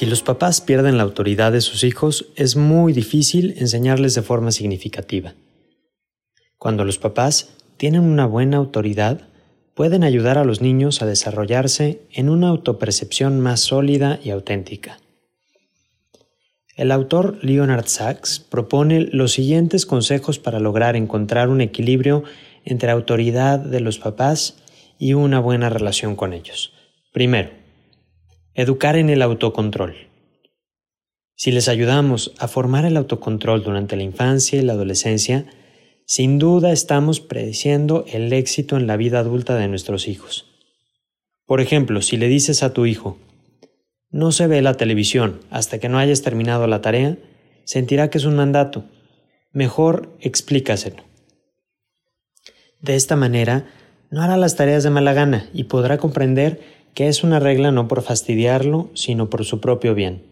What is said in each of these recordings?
Si los papás pierden la autoridad de sus hijos, es muy difícil enseñarles de forma significativa. Cuando los papás tienen una buena autoridad, pueden ayudar a los niños a desarrollarse en una autopercepción más sólida y auténtica. El autor Leonard Sachs propone los siguientes consejos para lograr encontrar un equilibrio entre autoridad de los papás y una buena relación con ellos. Primero, Educar en el autocontrol. Si les ayudamos a formar el autocontrol durante la infancia y la adolescencia, sin duda estamos prediciendo el éxito en la vida adulta de nuestros hijos. Por ejemplo, si le dices a tu hijo, no se ve la televisión hasta que no hayas terminado la tarea, sentirá que es un mandato. Mejor explícaselo. De esta manera, no hará las tareas de mala gana y podrá comprender que es una regla no por fastidiarlo, sino por su propio bien.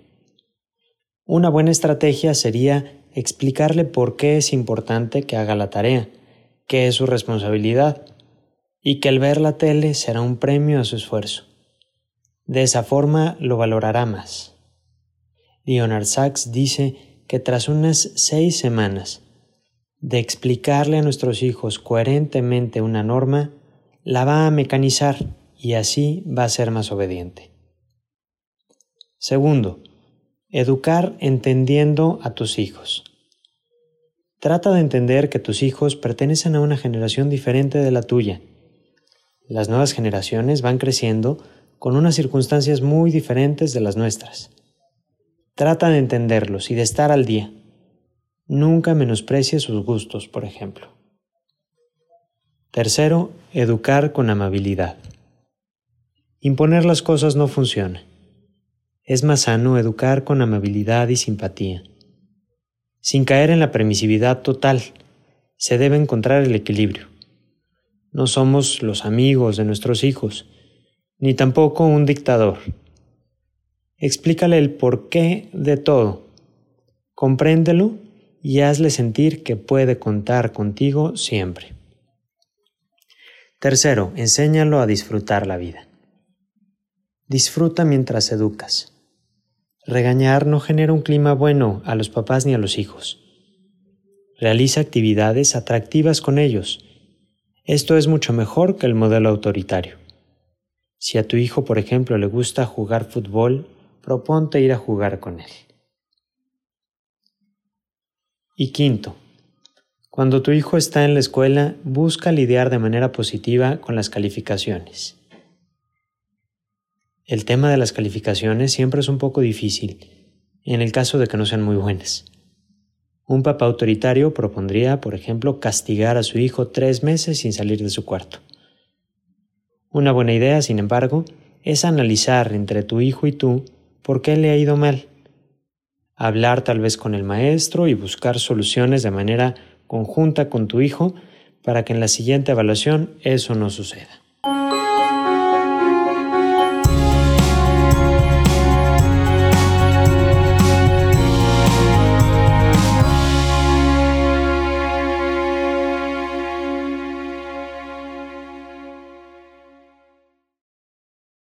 Una buena estrategia sería explicarle por qué es importante que haga la tarea, qué es su responsabilidad, y que el ver la tele será un premio a su esfuerzo. De esa forma lo valorará más. Leonard Sachs dice que tras unas seis semanas de explicarle a nuestros hijos coherentemente una norma, la va a mecanizar y así va a ser más obediente. Segundo, educar entendiendo a tus hijos. Trata de entender que tus hijos pertenecen a una generación diferente de la tuya. Las nuevas generaciones van creciendo con unas circunstancias muy diferentes de las nuestras. Trata de entenderlos y de estar al día. Nunca menosprecies sus gustos, por ejemplo. Tercero, educar con amabilidad. Imponer las cosas no funciona. Es más sano educar con amabilidad y simpatía. Sin caer en la permisividad total, se debe encontrar el equilibrio. No somos los amigos de nuestros hijos, ni tampoco un dictador. Explícale el porqué de todo. Compréndelo y hazle sentir que puede contar contigo siempre. Tercero, enséñalo a disfrutar la vida. Disfruta mientras educas. Regañar no genera un clima bueno a los papás ni a los hijos. Realiza actividades atractivas con ellos. Esto es mucho mejor que el modelo autoritario. Si a tu hijo, por ejemplo, le gusta jugar fútbol, proponte ir a jugar con él. Y quinto, cuando tu hijo está en la escuela, busca lidiar de manera positiva con las calificaciones. El tema de las calificaciones siempre es un poco difícil, en el caso de que no sean muy buenas. Un papá autoritario propondría, por ejemplo, castigar a su hijo tres meses sin salir de su cuarto. Una buena idea, sin embargo, es analizar entre tu hijo y tú por qué le ha ido mal. Hablar tal vez con el maestro y buscar soluciones de manera conjunta con tu hijo para que en la siguiente evaluación eso no suceda.